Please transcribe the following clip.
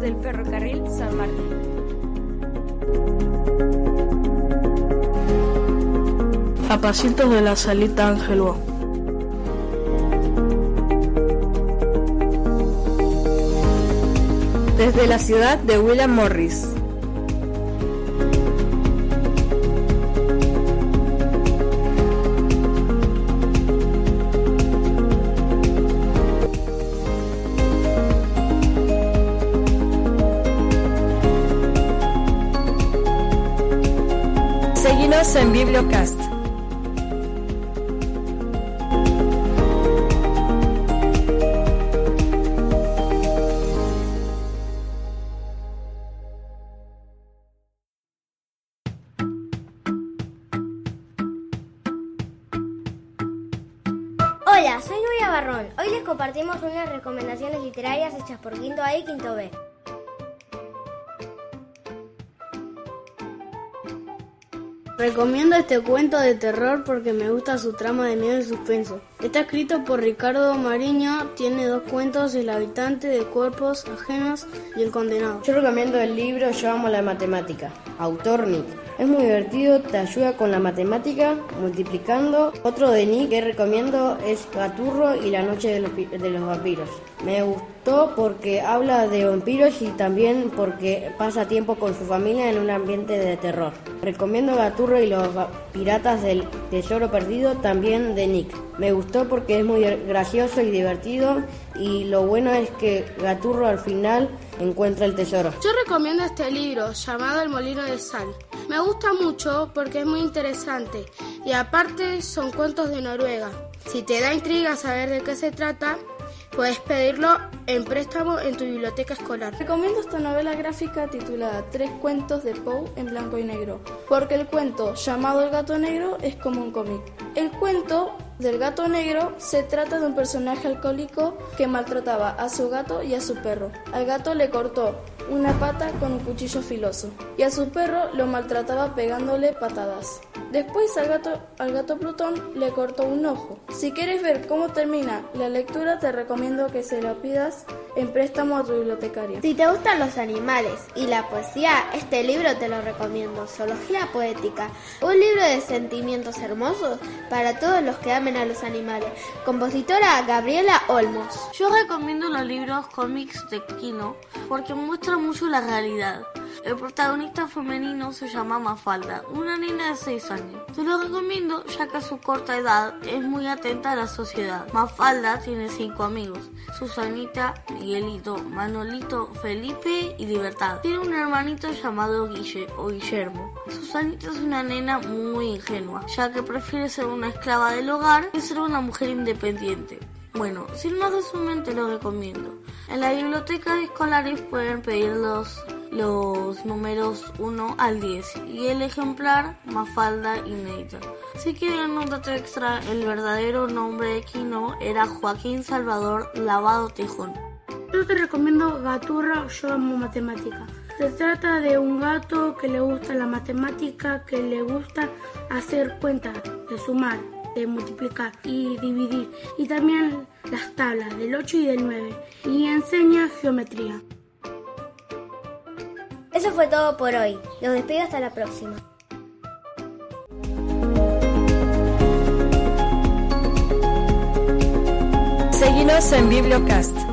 del ferrocarril San Martín. A pasitos de la salita Angeló. Desde la ciudad de William Morris. Seguinos en Bibliocast. Hola, soy Nuria Barrón. Hoy les compartimos unas recomendaciones literarias hechas por Quinto A y Quinto B. Recomiendo este cuento de terror porque me gusta su trama de miedo y suspenso. Está escrito por Ricardo Mariño, tiene dos cuentos, El habitante de cuerpos ajenos y El condenado. Yo recomiendo el libro Yo amo la matemática, autor Nick. Es muy divertido, te ayuda con la matemática, multiplicando. Otro de Nick que recomiendo es Gaturro y la noche de los, vampiros. Me gustó porque habla de vampiros y también porque pasa tiempo con su familia en un ambiente de terror. Recomiendo Gaturro y los piratas del tesoro perdido también de Nick. Me gustó porque es muy gracioso y divertido y lo bueno es que Gaturro al final encuentra el tesoro. Yo recomiendo este libro llamado El Molino de Sal. Me gusta mucho porque es muy interesante y aparte son cuentos de Noruega. Si te da intriga saber de qué se trata, puedes pedirlo en préstamo en tu biblioteca escolar. Recomiendo esta novela gráfica titulada Tres cuentos de Poe en blanco y negro, porque el cuento llamado El gato negro es como un cómic. El cuento del gato negro se trata de un personaje alcohólico que maltrataba a su gato y a su perro. Al gato le cortó una pata con un cuchillo filoso y a su perro lo maltrataba pegándole patadas. Después al gato, al gato Plutón le cortó un ojo. Si quieres ver cómo termina la lectura, te recomiendo que se la pidas en préstamo a tu bibliotecaria. Si te gustan los animales y la poesía, este libro te lo recomiendo. Zoología Poética, un libro de sentimientos hermosos para todos los que amen a los animales. Compositora Gabriela Olmos. Yo recomiendo los libros cómics de Kino porque muestran mucho la realidad. El protagonista femenino se llama Mafalda, una nena de 6 años. Se lo recomiendo ya que a su corta edad es muy atenta a la sociedad. Mafalda tiene 5 amigos, Susanita, Miguelito, Manolito, Felipe y Libertad. Tiene un hermanito llamado Guille o Guillermo. Susanita es una nena muy ingenua, ya que prefiere ser una esclava del hogar que ser una mujer independiente. Bueno, sin más de su mente lo recomiendo. En la biblioteca de escolares pueden pedir los, los números 1 al 10 y el ejemplar Mafalda inédita. Si quieren un dato extra, el verdadero nombre de Kino era Joaquín Salvador Lavado Tejón. Yo te recomiendo Gaturra, yo amo matemática. Se trata de un gato que le gusta la matemática, que le gusta hacer cuentas, de sumar, de multiplicar y dividir. Y también las tablas del 8 y del 9. Y enseña geometría. Eso fue todo por hoy. Los despido hasta la próxima. Seguinos en Bibliocast.